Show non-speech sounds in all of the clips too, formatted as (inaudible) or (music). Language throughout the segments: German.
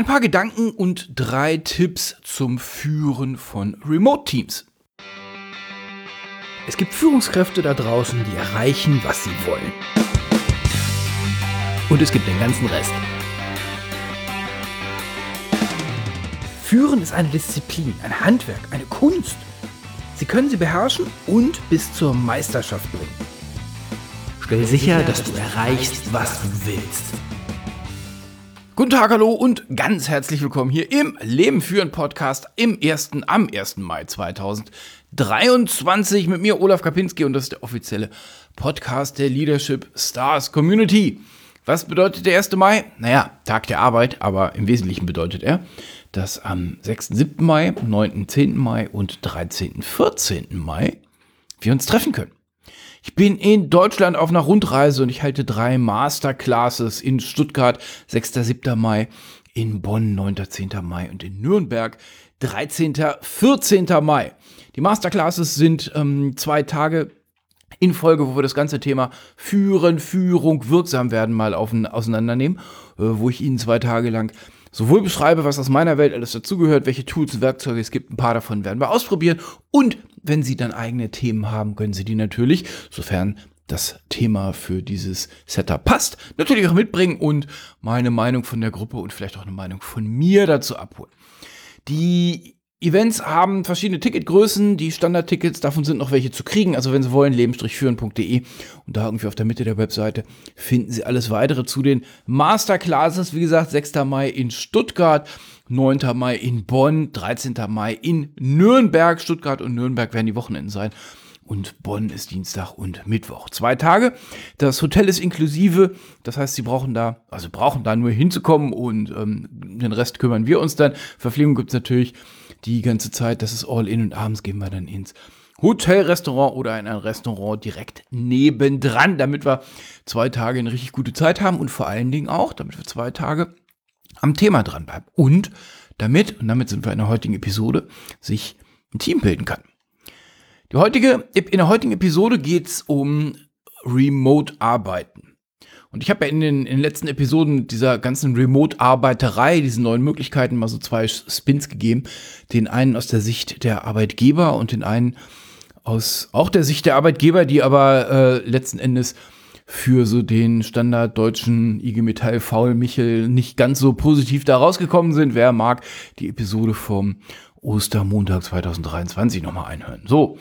Ein paar Gedanken und drei Tipps zum Führen von Remote-Teams. Es gibt Führungskräfte da draußen, die erreichen, was sie wollen. Und es gibt den ganzen Rest. Führen ist eine Disziplin, ein Handwerk, eine Kunst. Sie können sie beherrschen und bis zur Meisterschaft bringen. Stell sicher, dass du erreichst, was du willst. Guten Tag, hallo und ganz herzlich willkommen hier im Leben führen Podcast im 1. am 1. Mai 2023 mit mir Olaf Kapinski und das ist der offizielle Podcast der Leadership Stars Community. Was bedeutet der 1. Mai? Naja, Tag der Arbeit, aber im Wesentlichen bedeutet er, dass am 6. 7. Mai, 9. 10. Mai und 13. 14. Mai wir uns treffen können. Ich bin in Deutschland auf einer Rundreise und ich halte drei Masterclasses in Stuttgart, 6. 7. Mai, in Bonn, 9. 10. Mai und in Nürnberg, 13. 14. Mai. Die Masterclasses sind ähm, zwei Tage in Folge, wo wir das ganze Thema Führen, Führung, wirksam werden mal auf, auseinandernehmen, äh, wo ich Ihnen zwei Tage lang sowohl beschreibe, was aus meiner Welt alles dazugehört, welche Tools und Werkzeuge es gibt. Ein paar davon werden wir ausprobieren. Und wenn Sie dann eigene Themen haben, können Sie die natürlich, sofern das Thema für dieses Setup passt, natürlich auch mitbringen und meine Meinung von der Gruppe und vielleicht auch eine Meinung von mir dazu abholen. Die Events haben verschiedene Ticketgrößen. Die Standardtickets, davon sind noch welche zu kriegen. Also wenn Sie wollen, leben-führen.de und da irgendwie auf der Mitte der Webseite finden Sie alles weitere zu den Masterclasses. Wie gesagt, 6. Mai in Stuttgart, 9. Mai in Bonn, 13. Mai in Nürnberg. Stuttgart und Nürnberg werden die Wochenenden sein. Und Bonn ist Dienstag und Mittwoch. Zwei Tage. Das Hotel ist inklusive. Das heißt, Sie brauchen da, also brauchen da nur hinzukommen und ähm, den Rest kümmern wir uns dann. Verpflegung gibt es natürlich die ganze Zeit. Das ist all in und abends gehen wir dann ins Hotelrestaurant oder in ein Restaurant direkt nebendran, damit wir zwei Tage eine richtig gute Zeit haben und vor allen Dingen auch, damit wir zwei Tage am Thema dranbleiben. Und damit, und damit sind wir in der heutigen Episode, sich ein Team bilden kann. Die heutige, in der heutigen Episode geht es um Remote-Arbeiten. Und ich habe ja in den, in den letzten Episoden dieser ganzen Remote-Arbeiterei, diesen neuen Möglichkeiten, mal so zwei Spins gegeben. Den einen aus der Sicht der Arbeitgeber und den einen aus auch der Sicht der Arbeitgeber, die aber äh, letzten Endes für so den standarddeutschen IG Metall Faul Michel nicht ganz so positiv da rausgekommen sind. Wer mag die Episode vom Ostermontag 2023 nochmal einhören. So,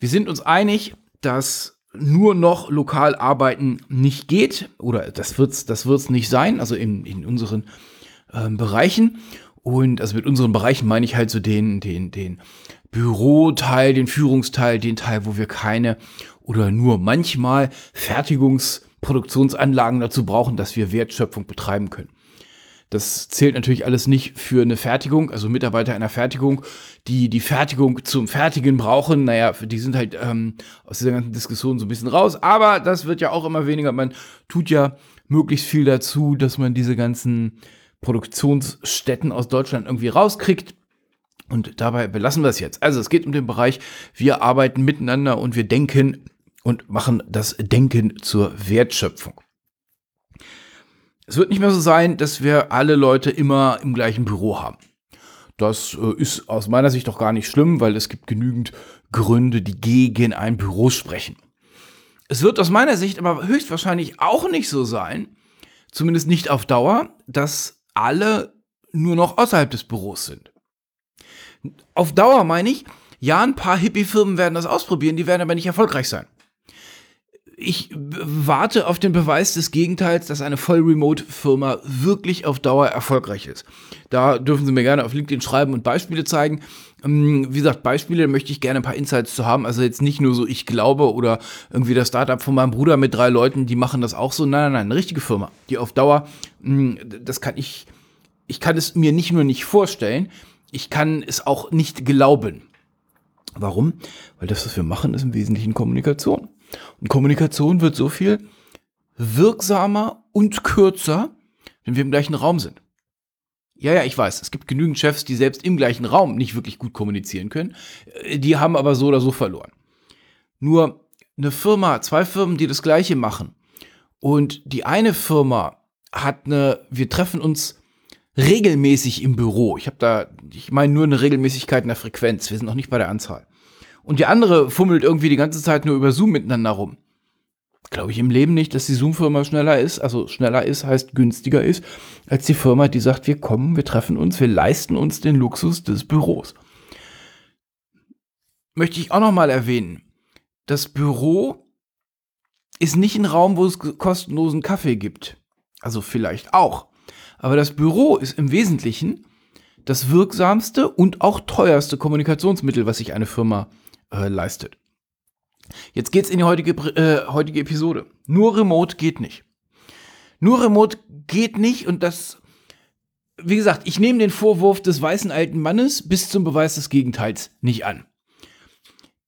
wir sind uns einig, dass nur noch lokal arbeiten nicht geht oder das wird's das wird's nicht sein, also in, in unseren ähm, Bereichen und also mit unseren Bereichen meine ich halt so den den den Büroteil, den Führungsteil, den Teil, wo wir keine oder nur manchmal Fertigungsproduktionsanlagen dazu brauchen, dass wir Wertschöpfung betreiben können. Das zählt natürlich alles nicht für eine Fertigung, also Mitarbeiter einer Fertigung, die die Fertigung zum Fertigen brauchen. Naja, die sind halt ähm, aus dieser ganzen Diskussion so ein bisschen raus. Aber das wird ja auch immer weniger. Man tut ja möglichst viel dazu, dass man diese ganzen Produktionsstätten aus Deutschland irgendwie rauskriegt. Und dabei belassen wir es jetzt. Also es geht um den Bereich, wir arbeiten miteinander und wir denken und machen das Denken zur Wertschöpfung. Es wird nicht mehr so sein, dass wir alle Leute immer im gleichen Büro haben. Das äh, ist aus meiner Sicht doch gar nicht schlimm, weil es gibt genügend Gründe, die gegen ein Büro sprechen. Es wird aus meiner Sicht aber höchstwahrscheinlich auch nicht so sein, zumindest nicht auf Dauer, dass alle nur noch außerhalb des Büros sind. Auf Dauer meine ich, ja, ein paar Hippie-Firmen werden das ausprobieren, die werden aber nicht erfolgreich sein ich warte auf den Beweis des Gegenteils, dass eine Voll-Remote-Firma wirklich auf Dauer erfolgreich ist. Da dürfen Sie mir gerne auf LinkedIn schreiben und Beispiele zeigen. Ähm, wie gesagt, Beispiele möchte ich gerne ein paar Insights zu haben. Also jetzt nicht nur so, ich glaube oder irgendwie das Startup von meinem Bruder mit drei Leuten, die machen das auch so. Nein, nein, nein, eine richtige Firma, die auf Dauer, hm, das kann ich, ich kann es mir nicht nur nicht vorstellen, ich kann es auch nicht glauben. Warum? Weil das, was wir machen, ist im Wesentlichen Kommunikation. Und Kommunikation wird so viel wirksamer und kürzer, wenn wir im gleichen Raum sind. Ja, ja, ich weiß, es gibt genügend Chefs, die selbst im gleichen Raum nicht wirklich gut kommunizieren können. Äh, die haben aber so oder so verloren. Nur eine Firma, zwei Firmen, die das gleiche machen. Und die eine Firma hat eine, wir treffen uns regelmäßig im Büro. Ich habe da, ich meine nur eine Regelmäßigkeit in der Frequenz. Wir sind noch nicht bei der Anzahl. Und die andere fummelt irgendwie die ganze Zeit nur über Zoom miteinander rum. Glaube ich im Leben nicht, dass die Zoom-Firma schneller ist. Also schneller ist heißt günstiger ist, als die Firma, die sagt, wir kommen, wir treffen uns, wir leisten uns den Luxus des Büros. Möchte ich auch noch mal erwähnen. Das Büro ist nicht ein Raum, wo es kostenlosen Kaffee gibt. Also vielleicht auch. Aber das Büro ist im Wesentlichen das wirksamste und auch teuerste Kommunikationsmittel, was sich eine Firma äh, leistet. Jetzt geht's in die heutige, äh, heutige Episode. Nur Remote geht nicht. Nur Remote geht nicht und das, wie gesagt, ich nehme den Vorwurf des weißen alten Mannes bis zum Beweis des Gegenteils nicht an.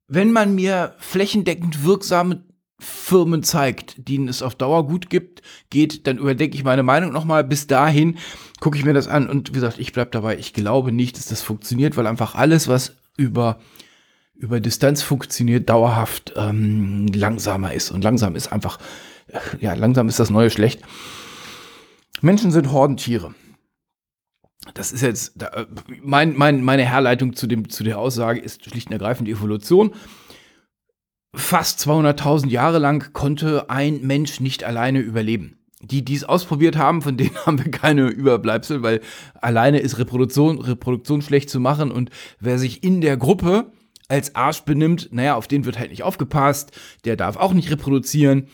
Wenn man mir flächendeckend wirksame Firmen zeigt, denen es auf Dauer gut gibt, geht, dann überdenke ich meine Meinung nochmal. Bis dahin gucke ich mir das an und wie gesagt, ich bleibe dabei. Ich glaube nicht, dass das funktioniert, weil einfach alles, was über über Distanz funktioniert, dauerhaft ähm, langsamer ist. Und langsam ist einfach, ja, langsam ist das Neue schlecht. Menschen sind Hordentiere. Das ist jetzt, da, mein, mein, meine Herleitung zu, dem, zu der Aussage ist schlicht und ergreifend die Evolution fast 200.000 Jahre lang konnte ein Mensch nicht alleine überleben. Die, die es ausprobiert haben, von denen (laughs) haben wir keine Überbleibsel, weil alleine ist Reproduktion, Reproduktion schlecht zu machen und wer sich in der Gruppe als Arsch benimmt, naja, auf den wird halt nicht aufgepasst, der darf auch nicht reproduzieren,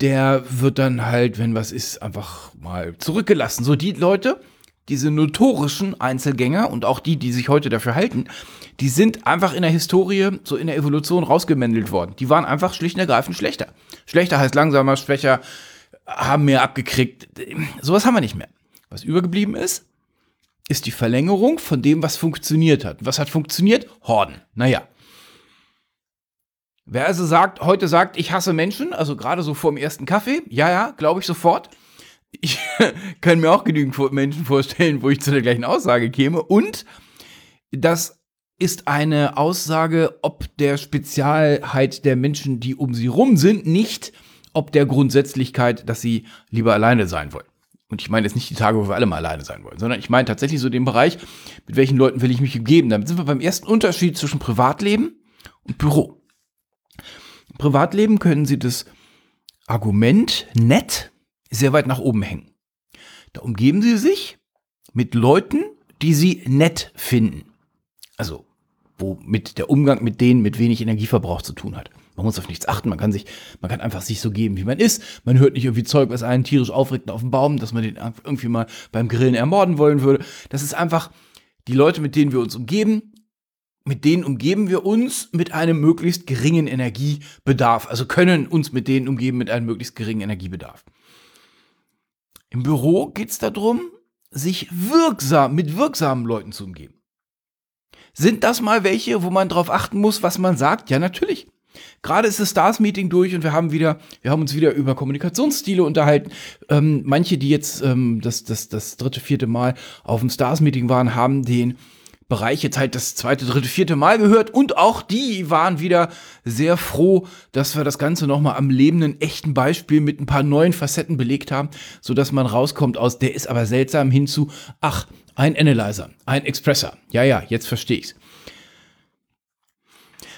der wird dann halt, wenn was ist, einfach mal zurückgelassen. So die Leute, diese notorischen Einzelgänger und auch die, die sich heute dafür halten, die sind einfach in der Historie, so in der Evolution rausgemändelt worden. Die waren einfach schlicht und ergreifend schlechter. Schlechter heißt langsamer, schwächer, haben mehr abgekriegt. Sowas haben wir nicht mehr. Was übergeblieben ist, ist die Verlängerung von dem, was funktioniert hat. Was hat funktioniert? Horden. Naja. Wer also sagt, heute sagt, ich hasse Menschen, also gerade so vor dem ersten Kaffee, ja, ja, glaube ich sofort ich (laughs) kann mir auch genügend Menschen vorstellen, wo ich zu der gleichen Aussage käme. Und das ist eine Aussage, ob der Spezialheit der Menschen, die um sie rum sind, nicht ob der Grundsätzlichkeit, dass sie lieber alleine sein wollen. Und ich meine jetzt nicht die Tage, wo wir alle mal alleine sein wollen, sondern ich meine tatsächlich so den Bereich, mit welchen Leuten will ich mich umgeben. Damit sind wir beim ersten Unterschied zwischen Privatleben und Büro. Privatleben können Sie das Argument nett sehr weit nach oben hängen. Da umgeben sie sich mit Leuten, die sie nett finden. Also, wo mit der Umgang mit denen mit wenig Energieverbrauch zu tun hat. Man muss auf nichts achten, man kann sich, man kann einfach sich so geben, wie man ist. Man hört nicht irgendwie Zeug, was einen tierisch aufregt auf dem Baum, dass man den irgendwie mal beim Grillen ermorden wollen würde. Das ist einfach die Leute, mit denen wir uns umgeben, mit denen umgeben wir uns mit einem möglichst geringen Energiebedarf. Also können uns mit denen umgeben mit einem möglichst geringen Energiebedarf. Im Büro geht es darum, sich wirksam mit wirksamen Leuten zu umgeben. Sind das mal welche, wo man darauf achten muss, was man sagt? Ja, natürlich. Gerade ist das Stars-Meeting durch und wir haben wieder, wir haben uns wieder über Kommunikationsstile unterhalten. Ähm, manche, die jetzt ähm, das, das, das dritte, vierte Mal auf dem Stars-Meeting waren, haben den Bereich jetzt halt das zweite, dritte, vierte Mal gehört und auch die waren wieder sehr froh, dass wir das Ganze nochmal am lebenden, echten Beispiel mit ein paar neuen Facetten belegt haben, sodass man rauskommt aus, der ist aber seltsam hinzu, ach, ein Analyzer, ein Expressor. Ja, ja, jetzt verstehe ich's.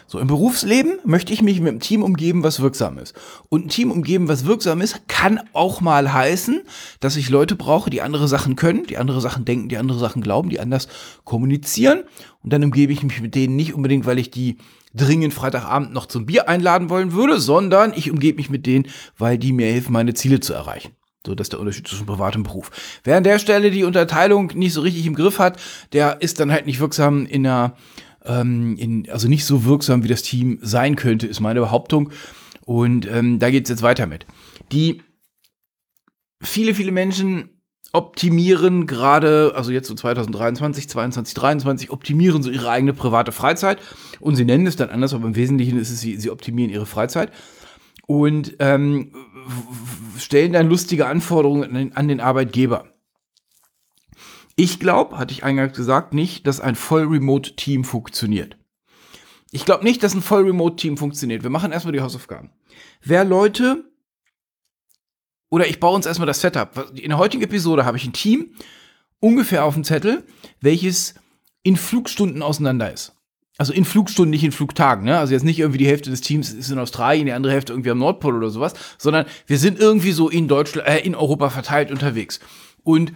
So, im Berufsleben möchte ich mich mit einem Team umgeben, was wirksam ist. Und ein Team umgeben, was wirksam ist, kann auch mal heißen, dass ich Leute brauche, die andere Sachen können, die andere Sachen denken, die andere Sachen glauben, die anders kommunizieren. Und dann umgebe ich mich mit denen nicht unbedingt, weil ich die dringend Freitagabend noch zum Bier einladen wollen würde, sondern ich umgebe mich mit denen, weil die mir helfen, meine Ziele zu erreichen. So, das ist der Unterschied zwischen Privat und Beruf. Wer an der Stelle die Unterteilung nicht so richtig im Griff hat, der ist dann halt nicht wirksam in einer ähm, in, also nicht so wirksam, wie das Team sein könnte, ist meine Behauptung. Und ähm, da geht es jetzt weiter mit. Die viele, viele Menschen optimieren gerade, also jetzt so 2023, 22, 23, optimieren so ihre eigene private Freizeit. Und sie nennen es dann anders, aber im Wesentlichen ist es, sie, sie optimieren ihre Freizeit. Und ähm, stellen dann lustige Anforderungen an den Arbeitgeber. Ich glaube, hatte ich eingangs gesagt, nicht, dass ein Voll-Remote-Team funktioniert. Ich glaube nicht, dass ein Voll-Remote-Team funktioniert. Wir machen erstmal die Hausaufgaben. Wer Leute, oder ich baue uns erstmal das Setup. In der heutigen Episode habe ich ein Team ungefähr auf dem Zettel, welches in Flugstunden auseinander ist. Also in Flugstunden, nicht in Flugtagen. Ne? Also jetzt nicht irgendwie die Hälfte des Teams ist in Australien, die andere Hälfte irgendwie am Nordpol oder sowas, sondern wir sind irgendwie so in Deutschland, äh, in Europa verteilt unterwegs. Und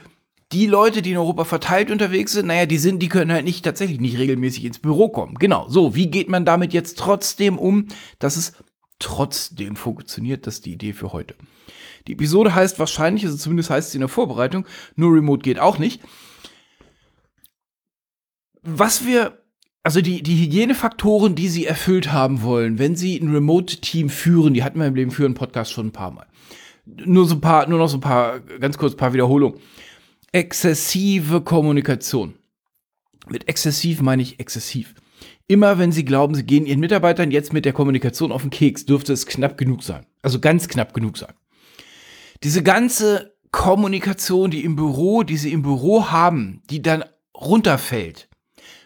die Leute, die in Europa verteilt unterwegs sind, naja, die sind, die können halt nicht tatsächlich nicht regelmäßig ins Büro kommen. Genau. So, wie geht man damit jetzt trotzdem um, dass es trotzdem funktioniert? Das ist die Idee für heute. Die Episode heißt wahrscheinlich, also zumindest heißt sie in der Vorbereitung, nur Remote geht auch nicht. Was wir, also die, die Hygienefaktoren, die sie erfüllt haben wollen, wenn sie ein Remote-Team führen, die hatten wir im Leben führen Podcast schon ein paar Mal. Nur so ein paar, nur noch so ein paar, ganz kurz ein paar Wiederholungen. Exzessive Kommunikation. Mit exzessiv meine ich exzessiv. Immer wenn Sie glauben, Sie gehen Ihren Mitarbeitern jetzt mit der Kommunikation auf den Keks, dürfte es knapp genug sein. Also ganz knapp genug sein. Diese ganze Kommunikation, die im Büro, die Sie im Büro haben, die dann runterfällt,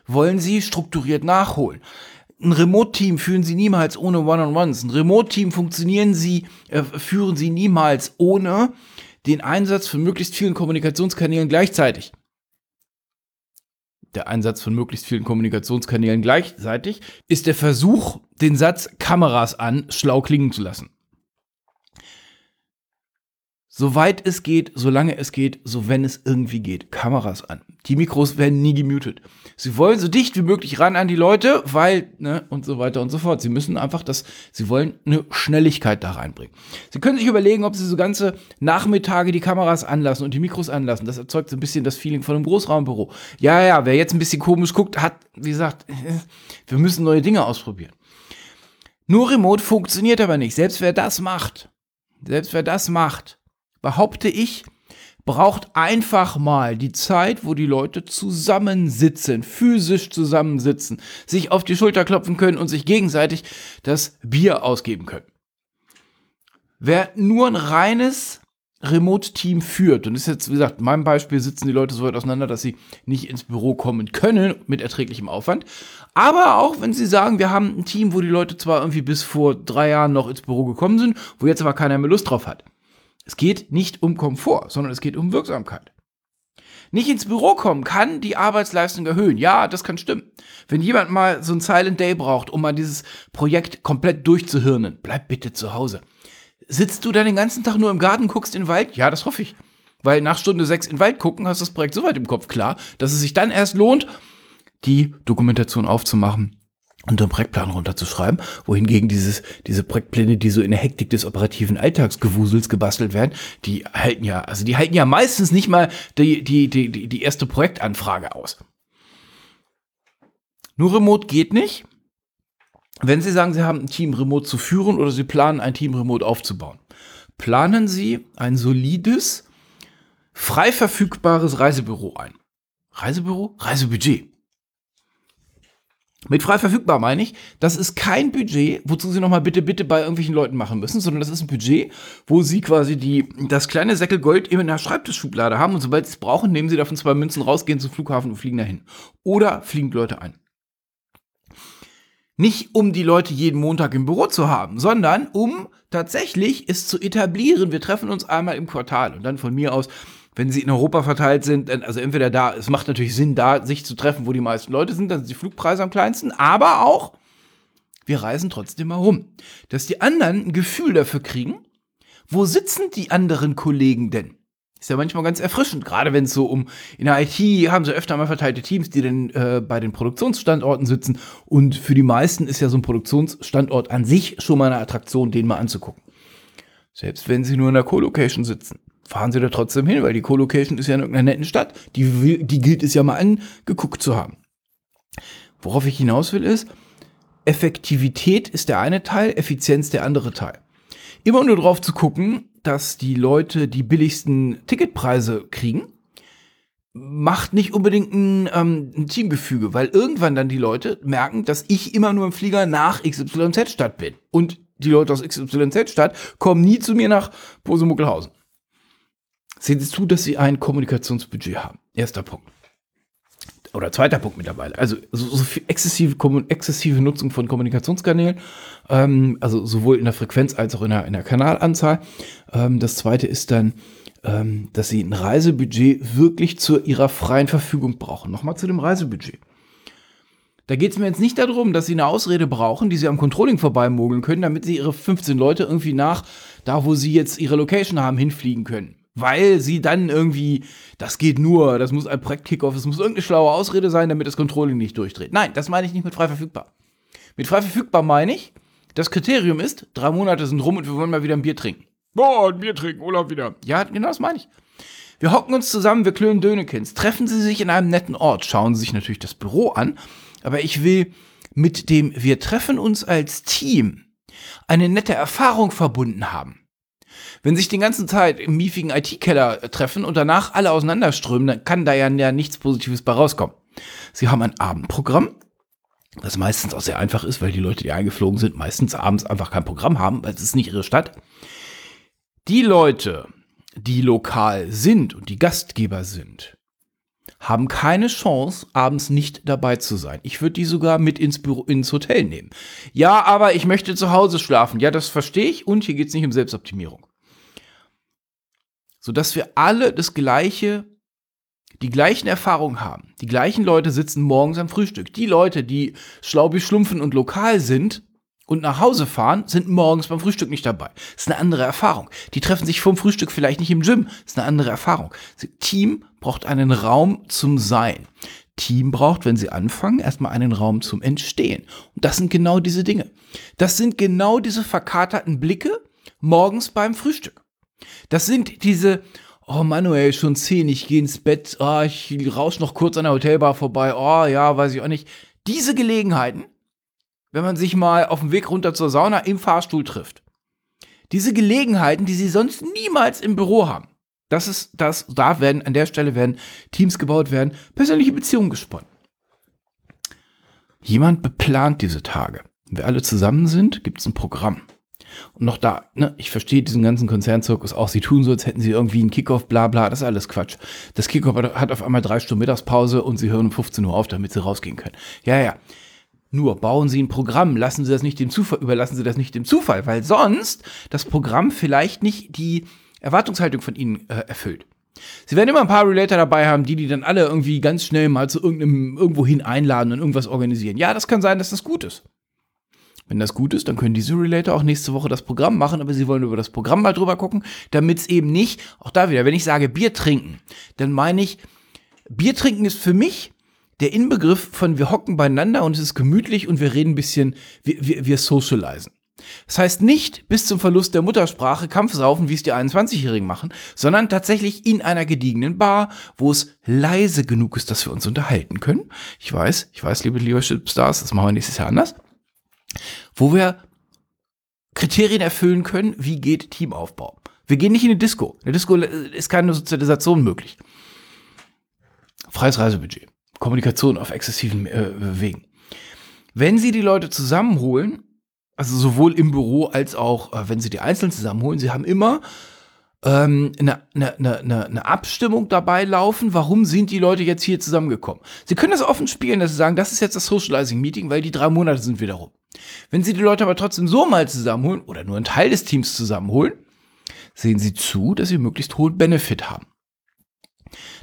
wollen Sie strukturiert nachholen. Ein Remote-Team führen Sie niemals ohne One-on-Ones. Ein Remote-Team funktionieren Sie, äh, führen Sie niemals ohne den Einsatz von möglichst vielen Kommunikationskanälen gleichzeitig. Der Einsatz von möglichst vielen Kommunikationskanälen gleichzeitig ist der Versuch, den Satz Kameras an schlau klingen zu lassen. Soweit es geht, solange es geht, so wenn es irgendwie geht. Kameras an. Die Mikros werden nie gemutet. Sie wollen so dicht wie möglich ran an die Leute, weil, ne, und so weiter und so fort. Sie müssen einfach das, sie wollen eine Schnelligkeit da reinbringen. Sie können sich überlegen, ob sie so ganze Nachmittage die Kameras anlassen und die Mikros anlassen. Das erzeugt so ein bisschen das Feeling von einem Großraumbüro. Ja, ja, wer jetzt ein bisschen komisch guckt, hat, wie gesagt, (laughs) wir müssen neue Dinge ausprobieren. Nur Remote funktioniert aber nicht. Selbst wer das macht, selbst wer das macht, behaupte ich, braucht einfach mal die Zeit, wo die Leute zusammensitzen, physisch zusammensitzen, sich auf die Schulter klopfen können und sich gegenseitig das Bier ausgeben können. Wer nur ein reines Remote-Team führt, und ist jetzt, wie gesagt, in meinem Beispiel sitzen die Leute so weit auseinander, dass sie nicht ins Büro kommen können mit erträglichem Aufwand. Aber auch wenn sie sagen, wir haben ein Team, wo die Leute zwar irgendwie bis vor drei Jahren noch ins Büro gekommen sind, wo jetzt aber keiner mehr Lust drauf hat. Es geht nicht um Komfort, sondern es geht um Wirksamkeit. Nicht ins Büro kommen kann die Arbeitsleistung erhöhen. Ja, das kann stimmen. Wenn jemand mal so ein Silent Day braucht, um mal dieses Projekt komplett durchzuhirnen, bleib bitte zu Hause. Sitzt du dann den ganzen Tag nur im Garten, guckst in den Wald? Ja, das hoffe ich. Weil nach Stunde sechs in den Wald gucken, hast du das Projekt so weit im Kopf klar, dass es sich dann erst lohnt, die Dokumentation aufzumachen und einen Projektplan runterzuschreiben, wohingegen dieses, diese Projektpläne, die so in der Hektik des operativen Alltagsgewusels gebastelt werden, die halten ja, also die halten ja meistens nicht mal die, die, die, die erste Projektanfrage aus. Nur Remote geht nicht. Wenn Sie sagen, Sie haben ein Team Remote zu führen oder Sie planen, ein Team Remote aufzubauen, planen Sie ein solides, frei verfügbares Reisebüro ein. Reisebüro? Reisebudget. Mit frei verfügbar meine ich, das ist kein Budget, wozu Sie nochmal bitte, bitte bei irgendwelchen Leuten machen müssen, sondern das ist ein Budget, wo Sie quasi die, das kleine Säckel Gold in der Schreibtischschublade haben und sobald Sie es brauchen, nehmen Sie davon zwei Münzen raus, gehen zum Flughafen und fliegen dahin. Oder fliegen Leute ein. Nicht um die Leute jeden Montag im Büro zu haben, sondern um tatsächlich es zu etablieren. Wir treffen uns einmal im Quartal und dann von mir aus wenn sie in Europa verteilt sind, also entweder da, es macht natürlich Sinn, da sich zu treffen, wo die meisten Leute sind, dann sind die Flugpreise am kleinsten, aber auch, wir reisen trotzdem mal rum. Dass die anderen ein Gefühl dafür kriegen, wo sitzen die anderen Kollegen denn? Ist ja manchmal ganz erfrischend, gerade wenn es so um, in der IT haben sie öfter mal verteilte Teams, die dann äh, bei den Produktionsstandorten sitzen und für die meisten ist ja so ein Produktionsstandort an sich schon mal eine Attraktion, den mal anzugucken. Selbst wenn sie nur in der Co-Location sitzen fahren sie da trotzdem hin, weil die Co-Location ist ja in irgendeiner netten Stadt. Die, die gilt es ja mal angeguckt zu haben. Worauf ich hinaus will ist, Effektivität ist der eine Teil, Effizienz der andere Teil. Immer nur drauf zu gucken, dass die Leute die billigsten Ticketpreise kriegen, macht nicht unbedingt ein, ähm, ein Teamgefüge, weil irgendwann dann die Leute merken, dass ich immer nur im Flieger nach XYZ-Stadt bin. Und die Leute aus XYZ-Stadt kommen nie zu mir nach Posemuckelhausen. Sehen Sie zu, dass Sie ein Kommunikationsbudget haben. Erster Punkt. Oder zweiter Punkt mittlerweile. Also so, so exzessive, exzessive Nutzung von Kommunikationskanälen, ähm, also sowohl in der Frequenz als auch in der, in der Kanalanzahl. Ähm, das zweite ist dann ähm, dass sie ein Reisebudget wirklich zu ihrer freien Verfügung brauchen. Nochmal zu dem Reisebudget. Da geht es mir jetzt nicht darum, dass sie eine Ausrede brauchen, die sie am Controlling vorbeimogeln können, damit sie ihre 15 Leute irgendwie nach da, wo sie jetzt ihre Location haben, hinfliegen können. Weil sie dann irgendwie, das geht nur, das muss ein Projekt-Kickoff, es muss irgendeine schlaue Ausrede sein, damit das Controlling nicht durchdreht. Nein, das meine ich nicht mit frei verfügbar. Mit frei verfügbar meine ich, das Kriterium ist, drei Monate sind rum und wir wollen mal wieder ein Bier trinken. Boah, ein Bier trinken, Urlaub wieder. Ja, genau das meine ich. Wir hocken uns zusammen, wir klönen Dönekins. Treffen Sie sich in einem netten Ort, schauen Sie sich natürlich das Büro an. Aber ich will mit dem Wir treffen uns als Team eine nette Erfahrung verbunden haben. Wenn sich den ganzen Zeit im miefigen IT-Keller treffen und danach alle auseinanderströmen, dann kann da ja nichts Positives bei rauskommen. Sie haben ein Abendprogramm, das meistens auch sehr einfach ist, weil die Leute, die eingeflogen sind, meistens abends einfach kein Programm haben, weil es ist nicht ihre Stadt. Die Leute, die lokal sind und die Gastgeber sind, haben keine Chance, abends nicht dabei zu sein. Ich würde die sogar mit ins Büro, ins Hotel nehmen. Ja, aber ich möchte zu Hause schlafen. Ja, das verstehe ich. Und hier geht es nicht um Selbstoptimierung. Sodass wir alle das gleiche, die gleichen Erfahrungen haben. Die gleichen Leute sitzen morgens am Frühstück. Die Leute, die schlau schlumpfen und lokal sind, und nach Hause fahren, sind morgens beim Frühstück nicht dabei. Das ist eine andere Erfahrung. Die treffen sich vom Frühstück vielleicht nicht im Gym. Das ist eine andere Erfahrung. Team braucht einen Raum zum Sein. Team braucht, wenn sie anfangen, erstmal einen Raum zum Entstehen. Und das sind genau diese Dinge. Das sind genau diese verkaterten Blicke morgens beim Frühstück. Das sind diese, oh Manuel, schon zehn, ich gehe ins Bett, oh, ich rausch noch kurz an der Hotelbar vorbei, oh ja, weiß ich auch nicht. Diese Gelegenheiten, wenn man sich mal auf dem Weg runter zur Sauna im Fahrstuhl trifft. Diese Gelegenheiten, die sie sonst niemals im Büro haben. Das ist das, da werden, an der Stelle werden Teams gebaut werden, persönliche Beziehungen gesponnen. Jemand beplant diese Tage. Wenn wir alle zusammen sind, gibt es ein Programm. Und noch da, ne, ich verstehe diesen ganzen Konzernzirkus auch. Sie tun so, als hätten sie irgendwie einen Kickoff, bla bla, das ist alles Quatsch. Das Kickoff hat auf einmal drei Stunden Mittagspause und sie hören um 15 Uhr auf, damit sie rausgehen können. Ja, ja. Nur bauen Sie ein Programm, lassen Sie das nicht dem Zufall, überlassen Sie das nicht dem Zufall, weil sonst das Programm vielleicht nicht die Erwartungshaltung von Ihnen äh, erfüllt. Sie werden immer ein paar Relator dabei haben, die die dann alle irgendwie ganz schnell mal zu irgendeinem irgendwo hin einladen und irgendwas organisieren. Ja, das kann sein, dass das gut ist. Wenn das gut ist, dann können diese Relator auch nächste Woche das Programm machen, aber sie wollen über das Programm mal drüber gucken, damit es eben nicht, auch da wieder, wenn ich sage Bier trinken, dann meine ich, Bier trinken ist für mich der Inbegriff von wir hocken beieinander und es ist gemütlich und wir reden ein bisschen, wir, wir, wir socialisen. Das heißt nicht bis zum Verlust der Muttersprache Kampfsaufen, wie es die 21-Jährigen machen, sondern tatsächlich in einer gediegenen Bar, wo es leise genug ist, dass wir uns unterhalten können. Ich weiß, ich weiß, liebe Leadership Stars, das machen wir nächstes Jahr anders. Wo wir Kriterien erfüllen können, wie geht Teamaufbau. Wir gehen nicht in eine Disco. In der Disco ist keine Sozialisation möglich. Freies Reisebudget. Kommunikation auf exzessiven äh, Wegen. Wenn Sie die Leute zusammenholen, also sowohl im Büro als auch, äh, wenn Sie die einzeln zusammenholen, Sie haben immer ähm, eine, eine, eine, eine Abstimmung dabei laufen, warum sind die Leute jetzt hier zusammengekommen. Sie können das offen spielen, dass Sie sagen, das ist jetzt das Socializing-Meeting, weil die drei Monate sind wieder rum. Wenn Sie die Leute aber trotzdem so mal zusammenholen oder nur einen Teil des Teams zusammenholen, sehen Sie zu, dass Sie möglichst hohen Benefit haben.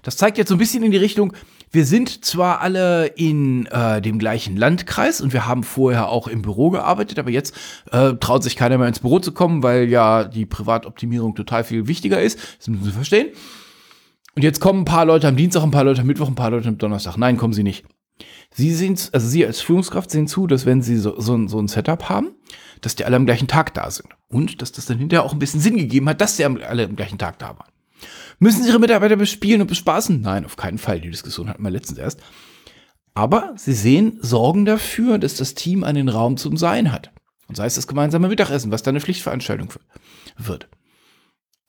Das zeigt jetzt so ein bisschen in die Richtung, wir sind zwar alle in äh, dem gleichen Landkreis und wir haben vorher auch im Büro gearbeitet, aber jetzt äh, traut sich keiner mehr ins Büro zu kommen, weil ja die Privatoptimierung total viel wichtiger ist. Das müssen Sie verstehen. Und jetzt kommen ein paar Leute am Dienstag, ein paar Leute am Mittwoch, ein paar Leute am Donnerstag. Nein, kommen Sie nicht. Sie sehen, also Sie als Führungskraft sehen zu, dass wenn Sie so, so, so ein Setup haben, dass die alle am gleichen Tag da sind. Und dass das dann hinterher auch ein bisschen Sinn gegeben hat, dass die alle am gleichen Tag da waren. Müssen Sie Ihre Mitarbeiter bespielen und bespaßen? Nein, auf keinen Fall. Die Diskussion hatten wir letztens erst. Aber Sie sehen, sorgen dafür, dass das Team einen Raum zum Sein hat. Und sei es das gemeinsame Mittagessen, was dann eine Pflichtveranstaltung wird.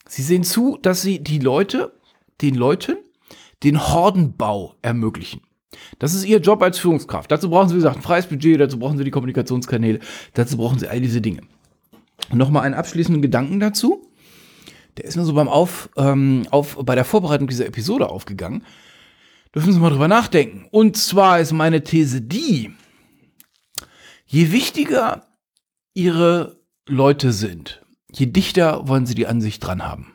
Sie sehen zu, dass Sie die Leute, den Leuten, den Hordenbau ermöglichen. Das ist Ihr Job als Führungskraft. Dazu brauchen Sie, wie gesagt, ein freies Budget, dazu brauchen Sie die Kommunikationskanäle, dazu brauchen Sie all diese Dinge. Und nochmal einen abschließenden Gedanken dazu der ist mir so beim Auf, ähm, auf, bei der Vorbereitung dieser Episode aufgegangen. Dürfen Sie mal drüber nachdenken. Und zwar ist meine These die, je wichtiger Ihre Leute sind, je dichter wollen Sie die Ansicht dran haben.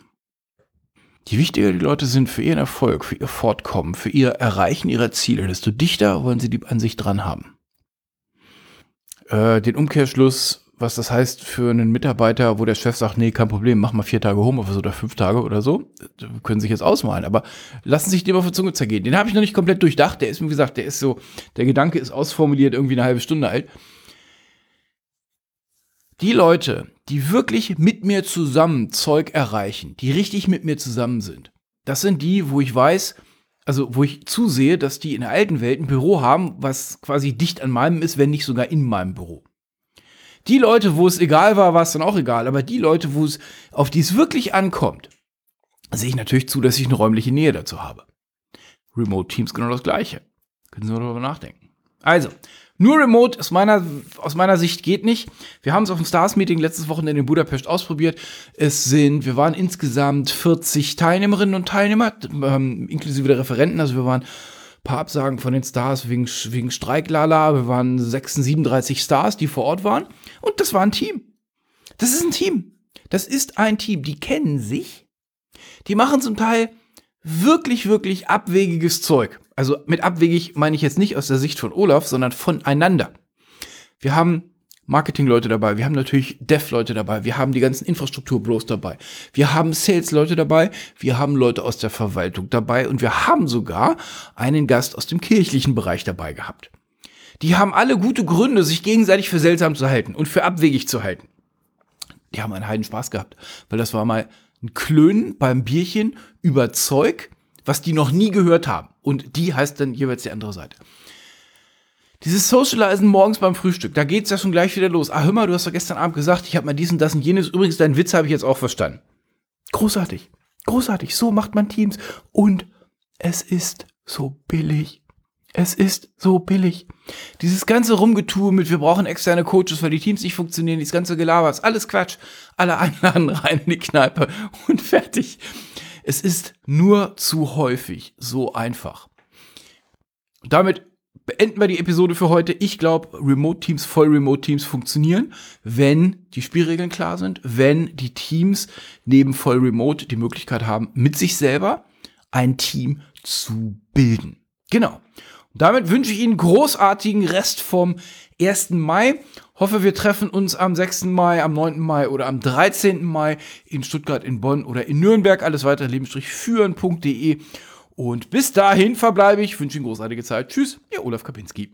Je wichtiger die Leute sind für ihren Erfolg, für ihr Fortkommen, für ihr Erreichen ihrer Ziele, desto dichter wollen sie die an sich dran haben. Äh, den Umkehrschluss, was das heißt für einen Mitarbeiter, wo der Chef sagt, nee, kein Problem, mach mal vier Tage Homeoffice oder fünf Tage oder so, können sich jetzt ausmalen, aber lassen sich dem auf die Zunge zergehen. Den habe ich noch nicht komplett durchdacht, der ist, wie gesagt, der ist so, der Gedanke ist ausformuliert, irgendwie eine halbe Stunde alt. Die Leute, die wirklich mit mir zusammen Zeug erreichen, die richtig mit mir zusammen sind, das sind die, wo ich weiß, also wo ich zusehe, dass die in der alten Welt ein Büro haben, was quasi dicht an meinem ist, wenn nicht sogar in meinem Büro. Die Leute, wo es egal war, war es dann auch egal, aber die Leute, wo es auf die es wirklich ankommt, sehe ich natürlich zu, dass ich eine räumliche Nähe dazu habe. Remote Teams genau das gleiche. Können Sie mal darüber nachdenken. Also, nur Remote aus meiner, aus meiner Sicht geht nicht. Wir haben es auf dem Stars-Meeting letztes Wochenende in Budapest ausprobiert. Es sind, wir waren insgesamt 40 Teilnehmerinnen und Teilnehmer, ähm, inklusive der Referenten. Also wir waren ein paar Absagen von den Stars wegen, wegen Streiklala. Wir waren 36, 37 Stars, die vor Ort waren. Und das war ein Team. Das ist ein Team. Das ist ein Team. Die kennen sich. Die machen zum Teil wirklich, wirklich abwegiges Zeug. Also mit abwegig meine ich jetzt nicht aus der Sicht von Olaf, sondern voneinander. Wir haben Marketing-Leute dabei, wir haben natürlich Dev-Leute dabei, wir haben die ganzen Infrastruktur-Bros dabei, wir haben Sales-Leute dabei, wir haben Leute aus der Verwaltung dabei und wir haben sogar einen Gast aus dem kirchlichen Bereich dabei gehabt. Die haben alle gute Gründe, sich gegenseitig für seltsam zu halten und für abwegig zu halten. Die haben einen heiden Spaß gehabt, weil das war mal ein Klönen beim Bierchen über Zeug, was die noch nie gehört haben. Und die heißt dann jeweils die andere Seite. Dieses Socializen morgens beim Frühstück, da geht's ja schon gleich wieder los. Ah, hör mal, du hast doch gestern Abend gesagt, ich habe mal dies und das und jenes. Übrigens, deinen Witz habe ich jetzt auch verstanden. Großartig. Großartig. So macht man Teams. Und es ist so billig. Es ist so billig. Dieses ganze Rumgetue mit, wir brauchen externe Coaches, weil die Teams nicht funktionieren, dieses ganze Gelaber ist alles Quatsch. Alle (laughs) einladen rein in die Kneipe und fertig. Es ist nur zu häufig so einfach. damit beenden wir die Episode für heute. Ich glaube, Remote-Teams, Voll-Remote-Teams funktionieren, wenn die Spielregeln klar sind, wenn die Teams neben Voll-Remote die Möglichkeit haben, mit sich selber ein Team zu bilden. Genau. Damit wünsche ich Ihnen großartigen Rest vom 1. Mai. Hoffe, wir treffen uns am 6. Mai, am 9. Mai oder am 13. Mai in Stuttgart, in Bonn oder in Nürnberg. Alles weitere leben-führen.de. Und bis dahin verbleibe ich, wünsche Ihnen großartige Zeit. Tschüss, Ihr Olaf Kapinski.